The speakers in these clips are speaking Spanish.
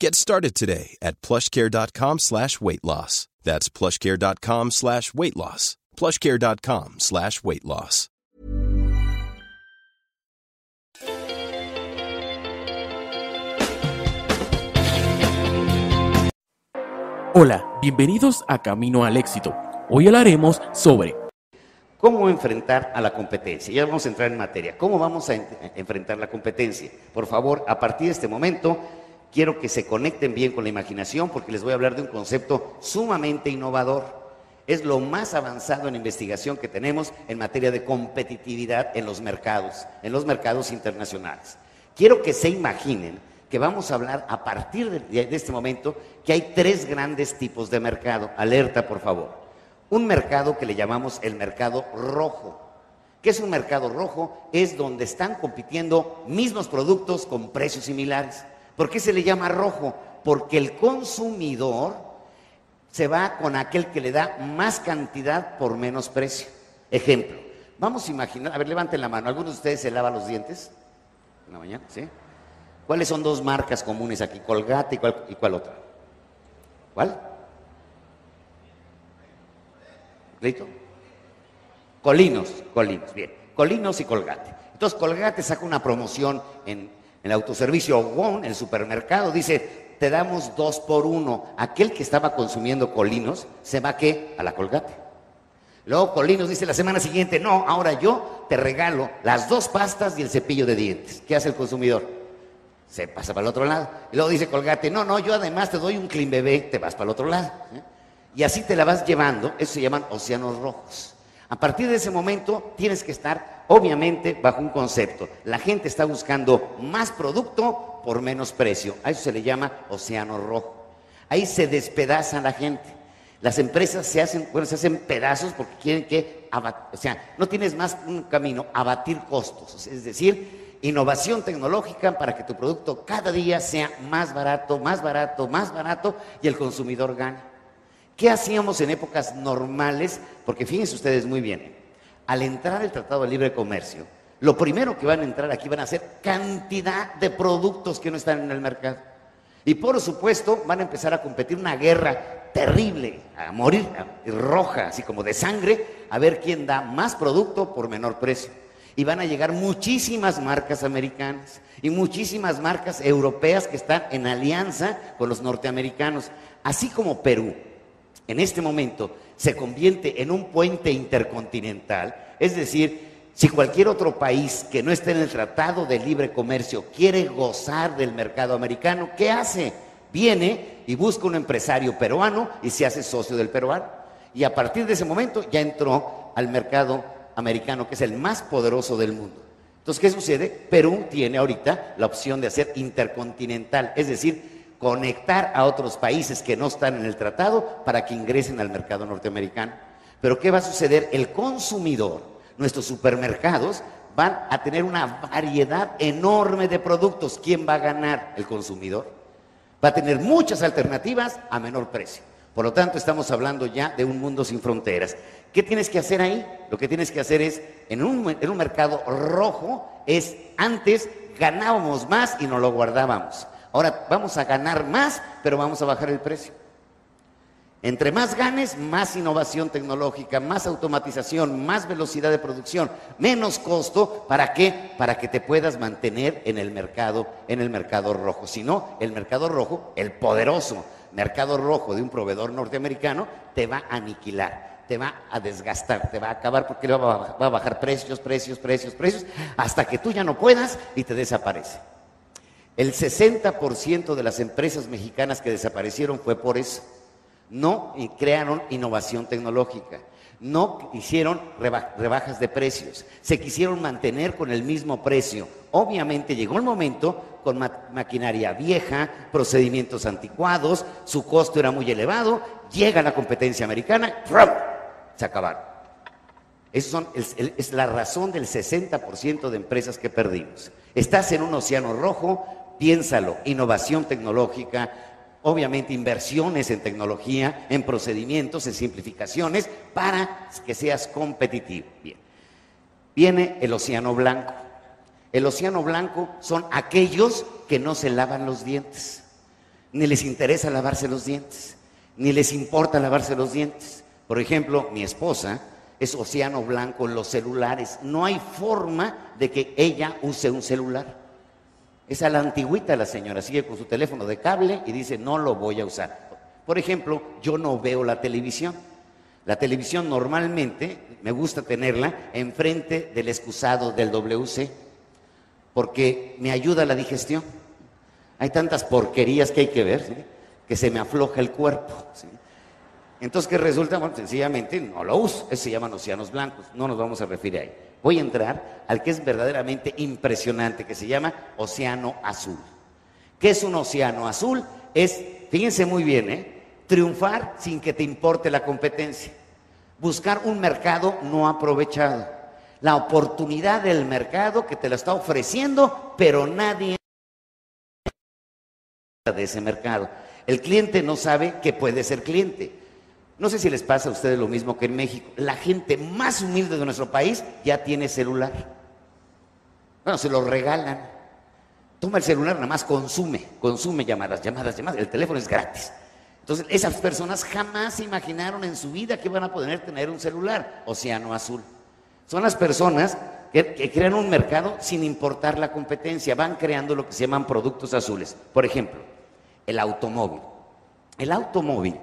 Get started today at plushcare.com slash weight loss. That's plushcare.com slash weight loss. plushcare.com slash weight loss. Hola, bienvenidos a Camino al Éxito. Hoy hablaremos sobre ¿Cómo enfrentar a la competencia? Ya vamos a entrar en materia. ¿Cómo vamos a en- enfrentar la competencia? Por favor, a partir de este momento, quiero que se conecten bien con la imaginación porque les voy a hablar de un concepto sumamente innovador. Es lo más avanzado en investigación que tenemos en materia de competitividad en los mercados, en los mercados internacionales. Quiero que se imaginen que vamos a hablar a partir de, de este momento que hay tres grandes tipos de mercado. Alerta, por favor un mercado que le llamamos el mercado rojo. ¿Qué es un mercado rojo? Es donde están compitiendo mismos productos con precios similares. ¿Por qué se le llama rojo? Porque el consumidor se va con aquel que le da más cantidad por menos precio. Ejemplo, vamos a imaginar, a ver, levanten la mano, ¿algunos de ustedes se lava los dientes en la mañana? ¿Sí? ¿Cuáles son dos marcas comunes aquí? Colgate y cuál, y cuál otra? ¿Cuál? ¿Listo? Colinos, Colinos, bien. Colinos y Colgate. Entonces Colgate saca una promoción en, en el autoservicio Won, en el supermercado, dice, te damos dos por uno. Aquel que estaba consumiendo Colinos se va a qué? A la Colgate. Luego Colinos dice la semana siguiente, no, ahora yo te regalo las dos pastas y el cepillo de dientes. ¿Qué hace el consumidor? Se pasa para el otro lado. Y luego dice Colgate, no, no, yo además te doy un clean bebé, te vas para el otro lado. ¿eh? Y así te la vas llevando, eso se llaman océanos rojos. A partir de ese momento tienes que estar, obviamente, bajo un concepto. La gente está buscando más producto por menos precio. A eso se le llama océano rojo. Ahí se despedaza la gente. Las empresas se hacen, bueno, se hacen pedazos porque quieren que, o sea, no tienes más un camino, abatir costos. Es decir, innovación tecnológica para que tu producto cada día sea más barato, más barato, más barato y el consumidor gane. ¿Qué hacíamos en épocas normales? Porque fíjense ustedes muy bien, al entrar el Tratado de Libre Comercio, lo primero que van a entrar aquí van a ser cantidad de productos que no están en el mercado. Y por supuesto van a empezar a competir una guerra terrible, a morir, roja, así como de sangre, a ver quién da más producto por menor precio. Y van a llegar muchísimas marcas americanas y muchísimas marcas europeas que están en alianza con los norteamericanos, así como Perú en este momento se convierte en un puente intercontinental, es decir, si cualquier otro país que no esté en el Tratado de Libre Comercio quiere gozar del mercado americano, ¿qué hace? Viene y busca un empresario peruano y se hace socio del peruano. Y a partir de ese momento ya entró al mercado americano, que es el más poderoso del mundo. Entonces, ¿qué sucede? Perú tiene ahorita la opción de hacer intercontinental, es decir, conectar a otros países que no están en el tratado para que ingresen al mercado norteamericano. Pero ¿qué va a suceder? El consumidor, nuestros supermercados, van a tener una variedad enorme de productos. ¿Quién va a ganar? El consumidor. Va a tener muchas alternativas a menor precio. Por lo tanto, estamos hablando ya de un mundo sin fronteras. ¿Qué tienes que hacer ahí? Lo que tienes que hacer es, en un, en un mercado rojo, es antes ganábamos más y nos lo guardábamos. Ahora vamos a ganar más, pero vamos a bajar el precio. Entre más ganes, más innovación tecnológica, más automatización, más velocidad de producción, menos costo, ¿para qué? Para que te puedas mantener en el mercado, en el mercado rojo. Si no, el mercado rojo, el poderoso mercado rojo de un proveedor norteamericano, te va a aniquilar, te va a desgastar, te va a acabar porque va a bajar precios, precios, precios, precios, hasta que tú ya no puedas y te desaparece. El 60% de las empresas mexicanas que desaparecieron fue por eso no crearon innovación tecnológica, no hicieron rebajas de precios, se quisieron mantener con el mismo precio. Obviamente llegó el momento con maquinaria vieja, procedimientos anticuados, su costo era muy elevado, llega la competencia americana, se acabaron. Esa es la razón del 60% de empresas que perdimos. Estás en un océano rojo, piénsalo, innovación tecnológica, obviamente inversiones en tecnología, en procedimientos, en simplificaciones, para que seas competitivo. Bien. Viene el océano blanco. El océano blanco son aquellos que no se lavan los dientes, ni les interesa lavarse los dientes, ni les importa lavarse los dientes. Por ejemplo, mi esposa es océano blanco en los celulares. No hay forma de que ella use un celular. Es a la antigüita la señora, sigue con su teléfono de cable y dice, no lo voy a usar. Por ejemplo, yo no veo la televisión. La televisión normalmente me gusta tenerla enfrente del excusado del WC, porque me ayuda a la digestión. Hay tantas porquerías que hay que ver, que se me afloja el cuerpo. Entonces, ¿qué resulta? Bueno, sencillamente no lo uso. Eso se llaman océanos blancos. No nos vamos a referir ahí. Voy a entrar al que es verdaderamente impresionante, que se llama océano azul. ¿Qué es un océano azul? Es, fíjense muy bien, ¿eh? triunfar sin que te importe la competencia. Buscar un mercado no aprovechado. La oportunidad del mercado que te lo está ofreciendo, pero nadie de ese mercado. El cliente no sabe que puede ser cliente. No sé si les pasa a ustedes lo mismo que en México. La gente más humilde de nuestro país ya tiene celular. Bueno, se lo regalan. Toma el celular, nada más consume, consume llamadas, llamadas, llamadas. El teléfono es gratis. Entonces, esas personas jamás se imaginaron en su vida que van a poder tener un celular, océano azul. Son las personas que, que crean un mercado sin importar la competencia, van creando lo que se llaman productos azules. Por ejemplo, el automóvil. El automóvil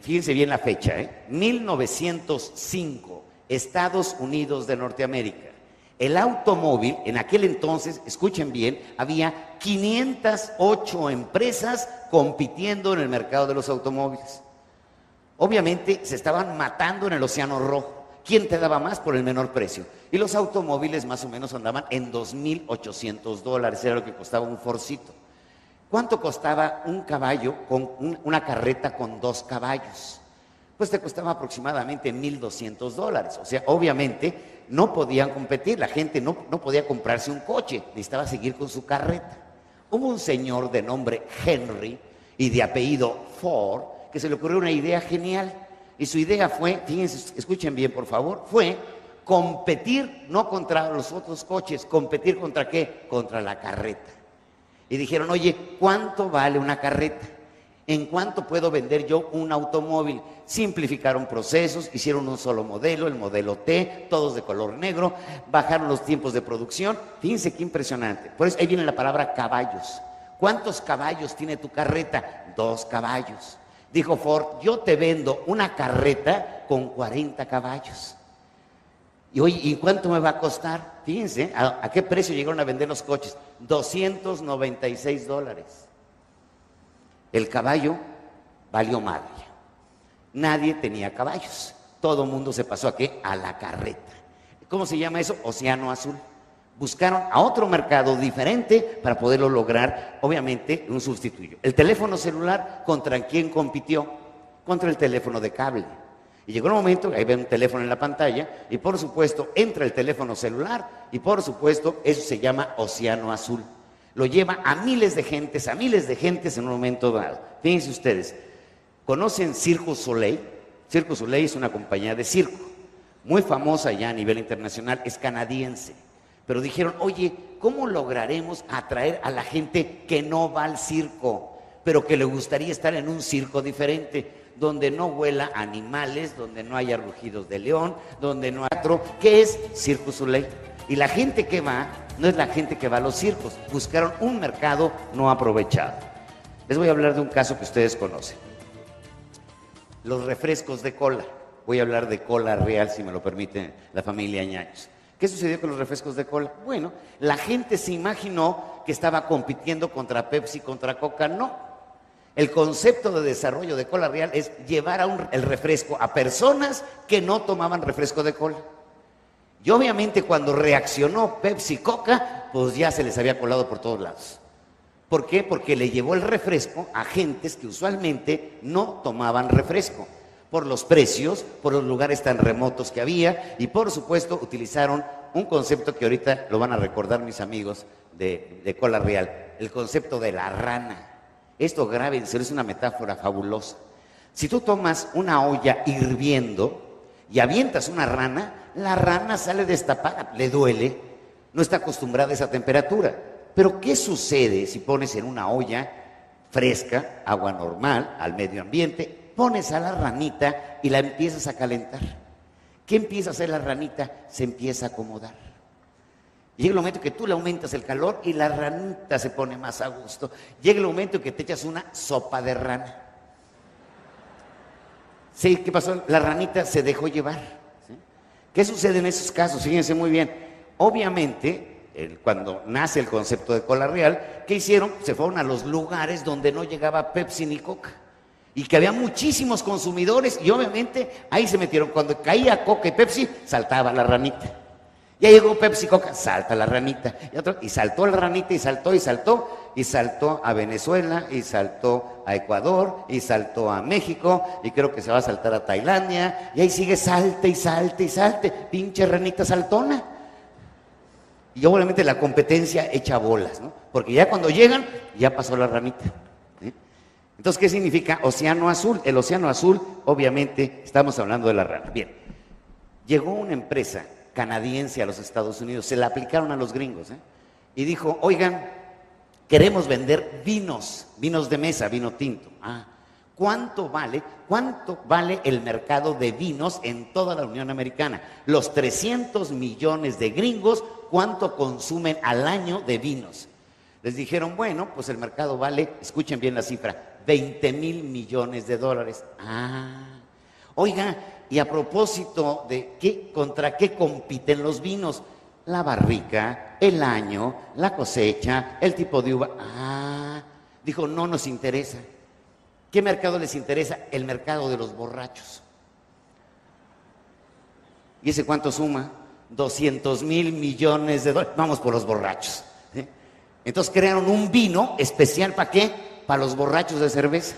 fíjense bien la fecha, ¿eh? 1905, Estados Unidos de Norteamérica. El automóvil, en aquel entonces, escuchen bien, había 508 empresas compitiendo en el mercado de los automóviles. Obviamente se estaban matando en el Océano Rojo. ¿Quién te daba más por el menor precio? Y los automóviles más o menos andaban en 2.800 dólares, era lo que costaba un Forcito. ¿Cuánto costaba un caballo con una carreta con dos caballos? Pues te costaba aproximadamente 1.200 dólares. O sea, obviamente no podían competir, la gente no, no podía comprarse un coche, necesitaba seguir con su carreta. Hubo un señor de nombre Henry y de apellido Ford que se le ocurrió una idea genial. Y su idea fue, fíjense, escuchen bien por favor, fue competir no contra los otros coches, competir contra qué? Contra la carreta y dijeron, oye, ¿cuánto vale una carreta? ¿En cuánto puedo vender yo un automóvil? Simplificaron procesos, hicieron un solo modelo, el modelo T, todos de color negro, bajaron los tiempos de producción. Fíjense qué impresionante. Por eso ahí viene la palabra caballos. ¿Cuántos caballos tiene tu carreta? Dos caballos. Dijo Ford, yo te vendo una carreta con 40 caballos. Y oye, ¿y cuánto me va a costar? Fíjense, ¿a, qué precio llegaron a vender los coches? 296 dólares. El caballo valió madre. Nadie tenía caballos. Todo el mundo se pasó a qué? A la carreta. ¿Cómo se llama eso? Océano Azul. Buscaron a otro mercado diferente para poderlo lograr, obviamente, un sustituyo. El teléfono celular, ¿contra quién compitió? Contra el teléfono de cable. Y llegó un momento, ahí ven un teléfono en la pantalla, y por supuesto entra el teléfono celular, y por supuesto eso se llama océano azul. Lo lleva a miles de gentes, a miles de gentes en un momento dado. Fíjense ustedes, ¿conocen Circo Soleil? Circo Soleil es una compañía de circo, muy famosa ya a nivel internacional, es canadiense. Pero dijeron, oye, ¿cómo lograremos atraer a la gente que no va al circo, pero que le gustaría estar en un circo diferente? Donde no huela animales, donde no haya rugidos de león, donde no haya otro, que es Circo Soleil. Y la gente que va no es la gente que va a los circos, buscaron un mercado no aprovechado. Les voy a hablar de un caso que ustedes conocen. Los refrescos de cola. Voy a hablar de cola real, si me lo permite la familia Ñaños. ¿Qué sucedió con los refrescos de cola? Bueno, la gente se imaginó que estaba compitiendo contra Pepsi, contra Coca. No, el concepto de desarrollo de cola real es llevar el refresco a personas que no tomaban refresco de cola. Y obviamente cuando reaccionó Pepsi Coca, pues ya se les había colado por todos lados. ¿Por qué? Porque le llevó el refresco a gentes que usualmente no tomaban refresco, por los precios, por los lugares tan remotos que había y por supuesto utilizaron un concepto que ahorita lo van a recordar mis amigos de, de cola real, el concepto de la rana. Esto grábenselo, es una metáfora fabulosa. Si tú tomas una olla hirviendo y avientas una rana, la rana sale destapada, le duele, no está acostumbrada a esa temperatura. Pero ¿qué sucede si pones en una olla fresca, agua normal, al medio ambiente, pones a la ranita y la empiezas a calentar? ¿Qué empieza a hacer la ranita? Se empieza a acomodar. Llega el momento que tú le aumentas el calor y la ranita se pone más a gusto. Llega el momento que te echas una sopa de rana. Sí, ¿qué pasó? La ranita se dejó llevar. ¿Qué sucede en esos casos? Fíjense muy bien. Obviamente, cuando nace el concepto de cola real, ¿qué hicieron? Se fueron a los lugares donde no llegaba Pepsi ni Coca. Y que había muchísimos consumidores y obviamente ahí se metieron. Cuando caía Coca y Pepsi, saltaba la ranita. Ya llegó Pepsi Coca, salta la ranita. Y, saltó la ranita y saltó y saltó. Y saltó a Venezuela y saltó a Ecuador y saltó a México y creo que se va a saltar a Tailandia. Y ahí sigue salte y salte y salte. Pinche ranita saltona. Y obviamente la competencia echa bolas, ¿no? Porque ya cuando llegan, ya pasó la ranita. Entonces, ¿qué significa océano azul? El océano azul, obviamente, estamos hablando de la rana. Bien, llegó una empresa canadiense a los Estados Unidos, se la aplicaron a los gringos, ¿eh? y dijo, oigan, queremos vender vinos, vinos de mesa, vino tinto. Ah, ¿cuánto vale? ¿Cuánto vale el mercado de vinos en toda la Unión Americana? Los 300 millones de gringos, ¿cuánto consumen al año de vinos? Les dijeron, bueno, pues el mercado vale, escuchen bien la cifra, 20 mil millones de dólares. Ah, oiga, y a propósito de qué, contra qué compiten los vinos, la barrica, el año, la cosecha, el tipo de uva. Ah, dijo, no nos interesa. ¿Qué mercado les interesa? El mercado de los borrachos. ¿Y ese cuánto suma? 200 mil millones de dólares. Vamos por los borrachos. Entonces crearon un vino especial para qué? Para los borrachos de cerveza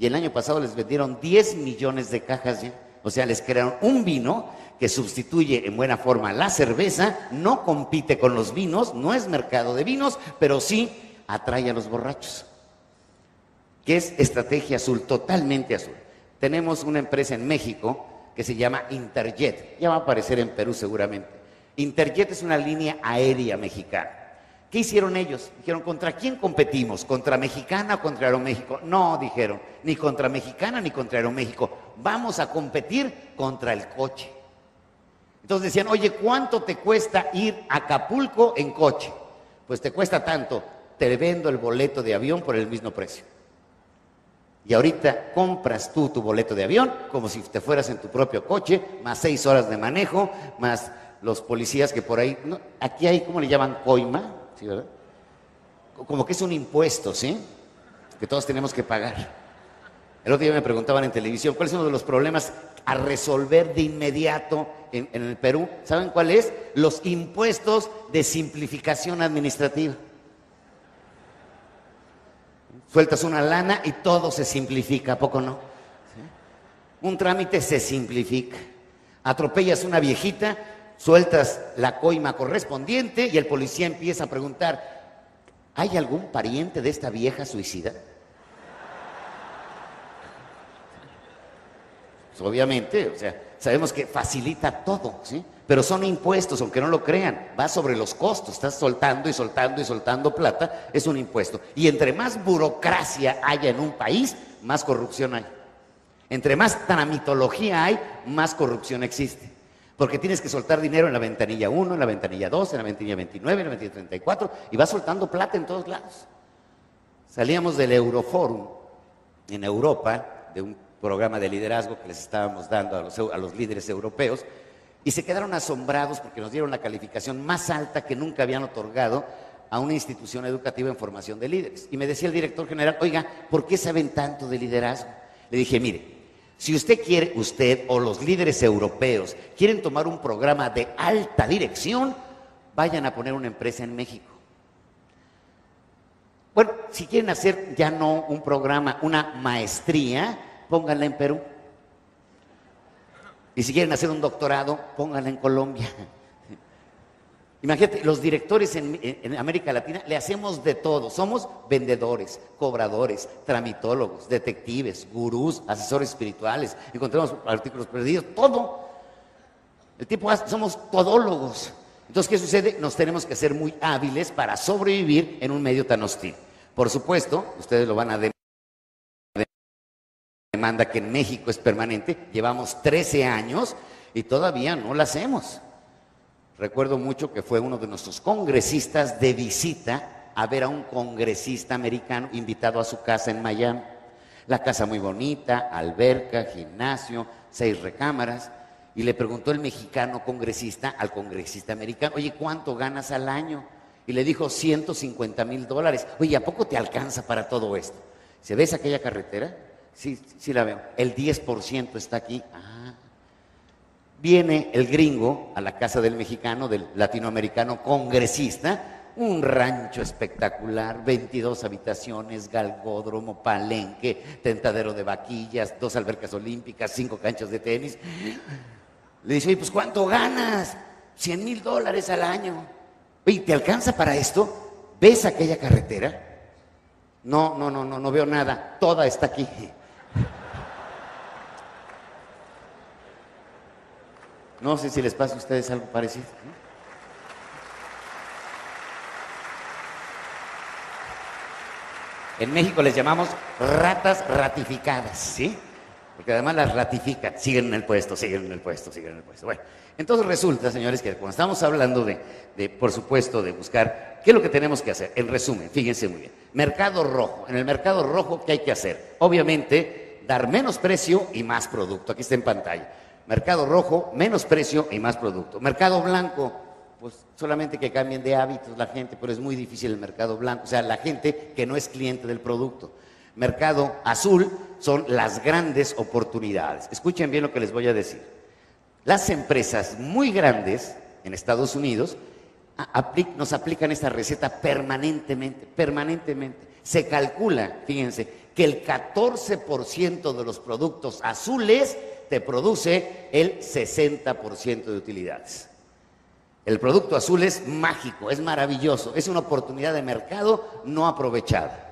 y el año pasado les vendieron 10 millones de cajas. O sea, les crearon un vino que sustituye en buena forma la cerveza, no compite con los vinos, no es mercado de vinos, pero sí atrae a los borrachos. Que es estrategia azul, totalmente azul. Tenemos una empresa en México que se llama Interjet, ya va a aparecer en Perú seguramente. Interjet es una línea aérea mexicana. ¿Qué hicieron ellos? Dijeron, ¿contra quién competimos? ¿Contra Mexicana o contra Aeroméxico? No, dijeron, ni contra Mexicana ni contra Aeroméxico. Vamos a competir contra el coche. Entonces decían, oye, ¿cuánto te cuesta ir a Acapulco en coche? Pues te cuesta tanto, te vendo el boleto de avión por el mismo precio. Y ahorita compras tú tu boleto de avión como si te fueras en tu propio coche, más seis horas de manejo, más los policías que por ahí, aquí hay, ¿cómo le llaman? Coima, como que es un impuesto, ¿sí? Que todos tenemos que pagar. El otro día me preguntaban en televisión, ¿cuál es uno de los problemas a resolver de inmediato en, el Perú? ¿Saben cuál es? Los impuestos de simplificación administrativa. Sueltas una lana y todo se simplifica, ¿a poco no? Un trámite se simplifica. Atropellas una viejita, sueltas la coima correspondiente y el policía empieza a preguntar, ¿hay algún pariente de esta vieja suicida? pues, obviamente, o sea, sabemos que facilita todo, ¿sí? Pero son impuestos, aunque no lo crean, va sobre los costos, estás soltando y soltando y soltando plata, es un impuesto. Y entre más burocracia haya en un país, más corrupción hay. Entre más tramitología hay, más corrupción existe. Porque tienes que soltar dinero en la ventanilla 1, en la ventanilla 2, en la ventanilla 29, en la ventanilla 34, y vas soltando plata en todos lados. Salíamos del Euroforum en Europa, de un programa de liderazgo que les estábamos dando a los, a los líderes europeos, y se quedaron asombrados porque nos dieron la calificación más alta que nunca habían otorgado a una institución educativa en formación de líderes. Y me decía el director general, oiga, ¿por qué saben tanto de liderazgo? Le dije, mire, si usted quiere, usted o los líderes europeos quieren tomar un programa de alta dirección, vayan a poner una empresa en México. Bueno, si quieren hacer ya no un programa, una maestría, pónganla en Perú. Y si quieren hacer un doctorado, pónganla en Colombia. Imagínate, los directores en, América Latina le hacemos de todo. Somos vendedores, cobradores, tramitólogos, detectives, gurús, asesores espirituales. Encontramos artículos perdidos, todo. El tipo, somos todólogos. Entonces, ¿qué sucede? Nos tenemos que ser muy hábiles para sobrevivir en un medio tan hostil. Por supuesto, ustedes lo van a demanda que en México es permanente, llevamos 13 años y todavía no la hacemos. Recuerdo mucho que fue uno de nuestros congresistas de visita a ver a un congresista americano invitado a su casa en Miami. La casa muy bonita, alberca, gimnasio, seis recámaras. Y le preguntó el mexicano congresista al congresista americano, oye, ¿cuánto ganas al año? Y le dijo 150 mil dólares. Oye, ¿a poco te alcanza para todo esto? ¿Se ves aquella carretera? Sí, sí la veo. El 10% está aquí. Ah. Viene el gringo a la casa del mexicano, del latinoamericano congresista, un rancho espectacular, 22 habitaciones, galgódromo, palenque, tentadero de vaquillas, dos albercas olímpicas, cinco canchas de tenis. Le dice, oye, pues ¿cuánto ganas? 100 mil dólares al año. Oye, ¿te alcanza para esto? ¿Ves aquella carretera? No, no, no, no, no veo nada. Toda está aquí. No sé si les pasa a ustedes algo parecido. En México les llamamos ratas ratificadas, ¿sí? Porque además las ratifican, siguen en el puesto, siguen en el puesto, siguen en el puesto. Bueno, entonces resulta, señores, que cuando estamos hablando de, de, por supuesto, de buscar, ¿qué es lo que tenemos que hacer? En resumen, fíjense muy bien. Mercado rojo. En el mercado rojo, ¿qué hay que hacer? Obviamente, dar menos precio y más producto. Aquí está en pantalla. Mercado rojo, menos precio y más producto. Mercado blanco, pues solamente que cambien de hábitos la gente, pero es muy difícil el mercado blanco, o sea, la gente que no es cliente del producto. Mercado azul son las grandes oportunidades. Escuchen bien lo que les voy a decir. Las empresas muy grandes en Estados Unidos nos aplican esta receta permanentemente, permanentemente. Se calcula, fíjense, que el 14% de los productos azules te produce el 60% de utilidades. El producto azul es mágico, es maravilloso, es una oportunidad de mercado no aprovechada.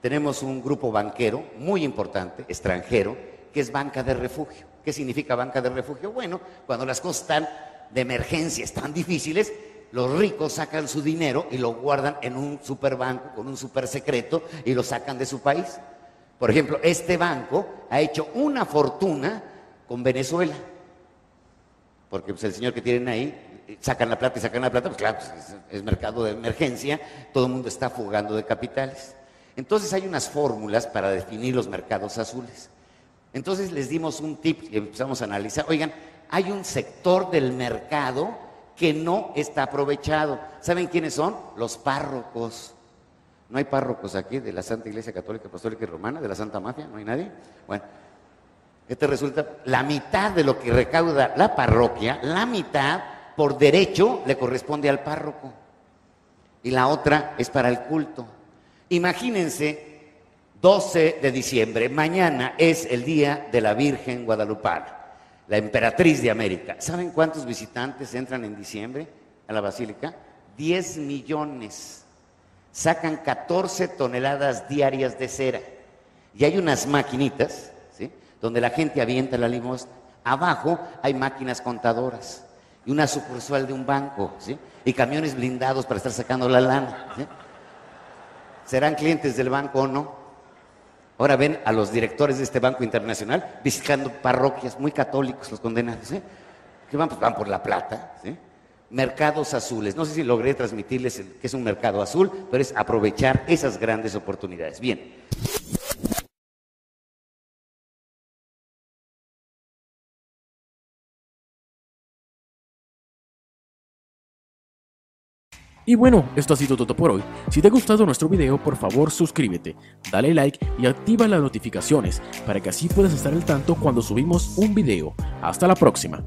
Tenemos un grupo banquero muy importante, extranjero, que es banca de refugio. ¿Qué significa banca de refugio? Bueno, cuando las cosas están de emergencia, están difíciles, los ricos sacan su dinero y lo guardan en un superbanco con un super secreto y lo sacan de su país. Por ejemplo, este banco ha hecho una fortuna con Venezuela. Porque pues, el señor que tienen ahí, sacan la plata y sacan la plata, pues claro, pues, es, mercado de emergencia, todo el mundo está fugando de capitales. Entonces hay unas fórmulas para definir los mercados azules. Entonces les dimos un tip y empezamos a analizar, oigan, hay un sector del mercado que no está aprovechado. ¿Saben quiénes son? Los párrocos. ¿No hay párrocos aquí de la Santa Iglesia Católica, Apostólica y Romana, de la Santa Mafia? ¿No hay nadie? Bueno, este resulta la mitad de lo que recauda la parroquia, la mitad por derecho le corresponde al párroco y la otra es para el culto. Imagínense, 12 de diciembre, mañana es el día de la Virgen Guadalupana, la emperatriz de América. ¿Saben cuántos visitantes entran en diciembre a la basílica? 10 millones. Sacan 14 toneladas diarias de cera. Y hay unas maquinitas donde la gente avienta la limosna. Abajo hay máquinas contadoras y una sucursal de un banco, ¿sí? Y camiones blindados para estar sacando la lana. ¿Serán clientes del banco o no? Ahora ven a los directores de este banco internacional visitando parroquias muy católicos, los condenados, ¿sí? Que van, pues van por la plata, ¿sí? Mercados azules. No sé si logré transmitirles que es un mercado azul, pero es aprovechar esas grandes oportunidades. Bien. Y bueno, esto ha sido todo por hoy. Si te ha gustado nuestro video, por favor suscríbete, dale like y activa las notificaciones para que así puedas estar al tanto cuando subimos un video. Hasta la próxima.